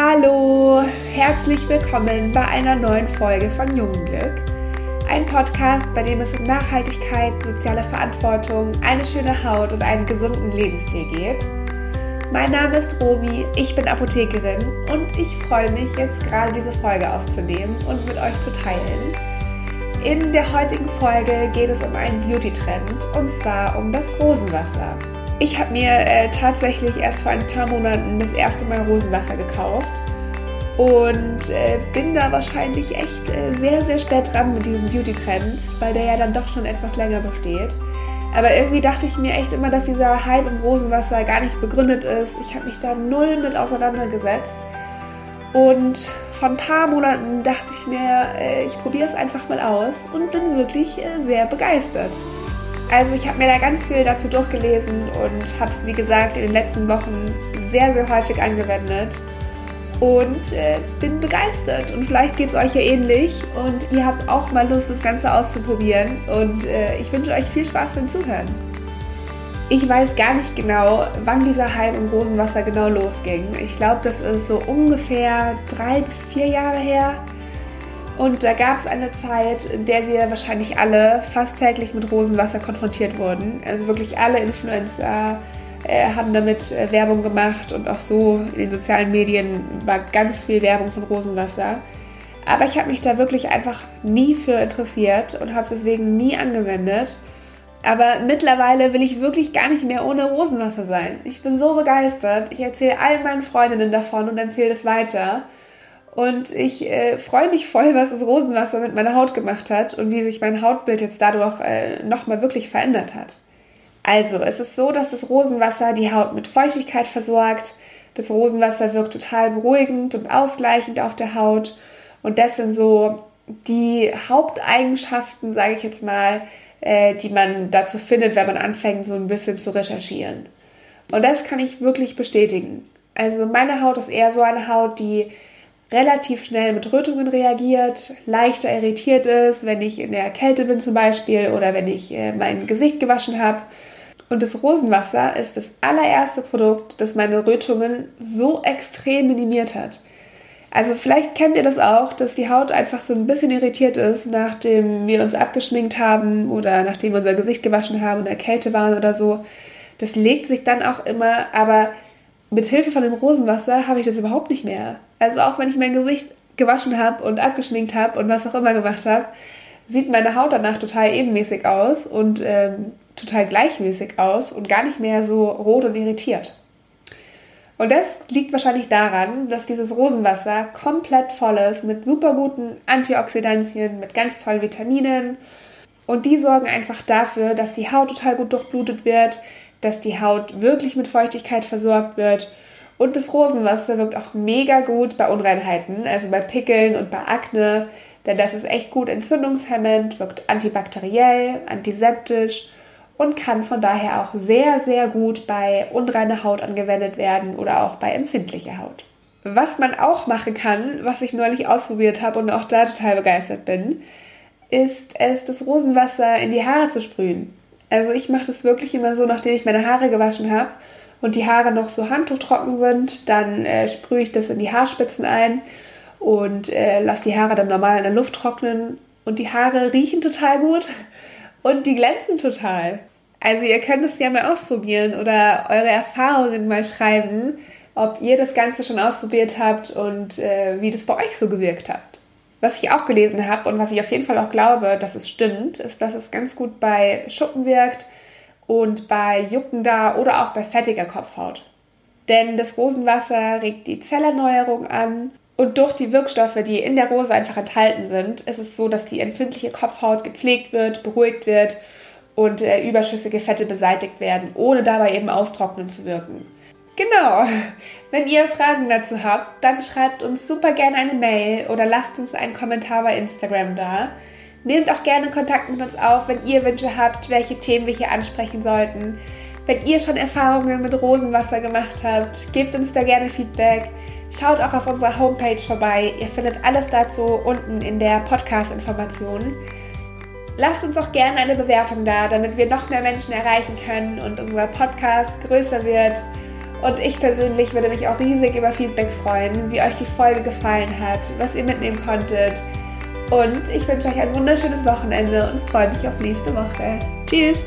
Hallo, herzlich willkommen bei einer neuen Folge von Jungenglück. Ein Podcast, bei dem es um Nachhaltigkeit, soziale Verantwortung, eine schöne Haut und einen gesunden Lebensstil geht. Mein Name ist Robi, ich bin Apothekerin und ich freue mich jetzt gerade diese Folge aufzunehmen und mit euch zu teilen. In der heutigen Folge geht es um einen Beauty-Trend und zwar um das Rosenwasser. Ich habe mir äh, tatsächlich erst vor ein paar Monaten das erste Mal Rosenwasser gekauft und äh, bin da wahrscheinlich echt äh, sehr, sehr spät dran mit diesem Beauty-Trend, weil der ja dann doch schon etwas länger besteht. Aber irgendwie dachte ich mir echt immer, dass dieser Hype im Rosenwasser gar nicht begründet ist. Ich habe mich da null mit auseinandergesetzt. Und vor ein paar Monaten dachte ich mir, äh, ich probiere es einfach mal aus und bin wirklich äh, sehr begeistert. Also ich habe mir da ganz viel dazu durchgelesen und habe es, wie gesagt, in den letzten Wochen sehr, sehr häufig angewendet und äh, bin begeistert. Und vielleicht geht es euch ja ähnlich und ihr habt auch mal Lust, das Ganze auszuprobieren. Und äh, ich wünsche euch viel Spaß beim Zuhören. Ich weiß gar nicht genau, wann dieser Hype im Rosenwasser genau losging. Ich glaube, das ist so ungefähr drei bis vier Jahre her. Und da gab es eine Zeit, in der wir wahrscheinlich alle fast täglich mit Rosenwasser konfrontiert wurden. Also wirklich alle Influencer äh, haben damit äh, Werbung gemacht und auch so in den sozialen Medien war ganz viel Werbung von Rosenwasser. Aber ich habe mich da wirklich einfach nie für interessiert und habe es deswegen nie angewendet. Aber mittlerweile will ich wirklich gar nicht mehr ohne Rosenwasser sein. Ich bin so begeistert. Ich erzähle all meinen Freundinnen davon und empfehle es weiter. Und ich äh, freue mich voll, was das Rosenwasser mit meiner Haut gemacht hat und wie sich mein Hautbild jetzt dadurch äh, nochmal wirklich verändert hat. Also, es ist so, dass das Rosenwasser die Haut mit Feuchtigkeit versorgt. Das Rosenwasser wirkt total beruhigend und ausgleichend auf der Haut. Und das sind so die Haupteigenschaften, sage ich jetzt mal, äh, die man dazu findet, wenn man anfängt, so ein bisschen zu recherchieren. Und das kann ich wirklich bestätigen. Also meine Haut ist eher so eine Haut, die relativ schnell mit Rötungen reagiert, leichter irritiert ist, wenn ich in der Kälte bin zum Beispiel oder wenn ich äh, mein Gesicht gewaschen habe. Und das Rosenwasser ist das allererste Produkt, das meine Rötungen so extrem minimiert hat. Also vielleicht kennt ihr das auch, dass die Haut einfach so ein bisschen irritiert ist, nachdem wir uns abgeschminkt haben oder nachdem wir unser Gesicht gewaschen haben und in der Kälte waren oder so. Das legt sich dann auch immer, aber mit Hilfe von dem Rosenwasser habe ich das überhaupt nicht mehr. Also auch wenn ich mein Gesicht gewaschen habe und abgeschminkt habe und was auch immer gemacht habe, sieht meine Haut danach total ebenmäßig aus und ähm, total gleichmäßig aus und gar nicht mehr so rot und irritiert. Und das liegt wahrscheinlich daran, dass dieses Rosenwasser komplett voll ist mit super guten Antioxidantien, mit ganz tollen Vitaminen. Und die sorgen einfach dafür, dass die Haut total gut durchblutet wird, dass die Haut wirklich mit Feuchtigkeit versorgt wird. Und das Rosenwasser wirkt auch mega gut bei Unreinheiten, also bei Pickeln und bei Akne, denn das ist echt gut entzündungshemmend, wirkt antibakteriell, antiseptisch und kann von daher auch sehr, sehr gut bei unreiner Haut angewendet werden oder auch bei empfindlicher Haut. Was man auch machen kann, was ich neulich ausprobiert habe und auch da total begeistert bin, ist es, das Rosenwasser in die Haare zu sprühen. Also ich mache das wirklich immer so, nachdem ich meine Haare gewaschen habe und die Haare noch so handtuchtrocken sind, dann äh, sprühe ich das in die Haarspitzen ein und äh, lasse die Haare dann normal in der Luft trocknen. Und die Haare riechen total gut und die glänzen total. Also ihr könnt es ja mal ausprobieren oder eure Erfahrungen mal schreiben, ob ihr das Ganze schon ausprobiert habt und äh, wie das bei euch so gewirkt hat. Was ich auch gelesen habe und was ich auf jeden Fall auch glaube, dass es stimmt, ist, dass es ganz gut bei Schuppen wirkt und bei juckender oder auch bei fettiger Kopfhaut. Denn das Rosenwasser regt die Zellerneuerung an und durch die Wirkstoffe, die in der Rose einfach enthalten sind, ist es so, dass die empfindliche Kopfhaut gepflegt wird, beruhigt wird und äh, überschüssige Fette beseitigt werden, ohne dabei eben austrocknen zu wirken. Genau. Wenn ihr Fragen dazu habt, dann schreibt uns super gerne eine Mail oder lasst uns einen Kommentar bei Instagram da. Nehmt auch gerne Kontakt mit uns auf, wenn ihr Wünsche habt, welche Themen wir hier ansprechen sollten. Wenn ihr schon Erfahrungen mit Rosenwasser gemacht habt, gebt uns da gerne Feedback. Schaut auch auf unserer Homepage vorbei. Ihr findet alles dazu unten in der Podcast-Information. Lasst uns auch gerne eine Bewertung da, damit wir noch mehr Menschen erreichen können und unser Podcast größer wird Und ich persönlich würde mich auch riesig über Feedback freuen, wie euch die Folge gefallen hat, was ihr mitnehmen konntet. Und ich wünsche euch ein wunderschönes Wochenende und freue mich auf nächste Woche. Tschüss!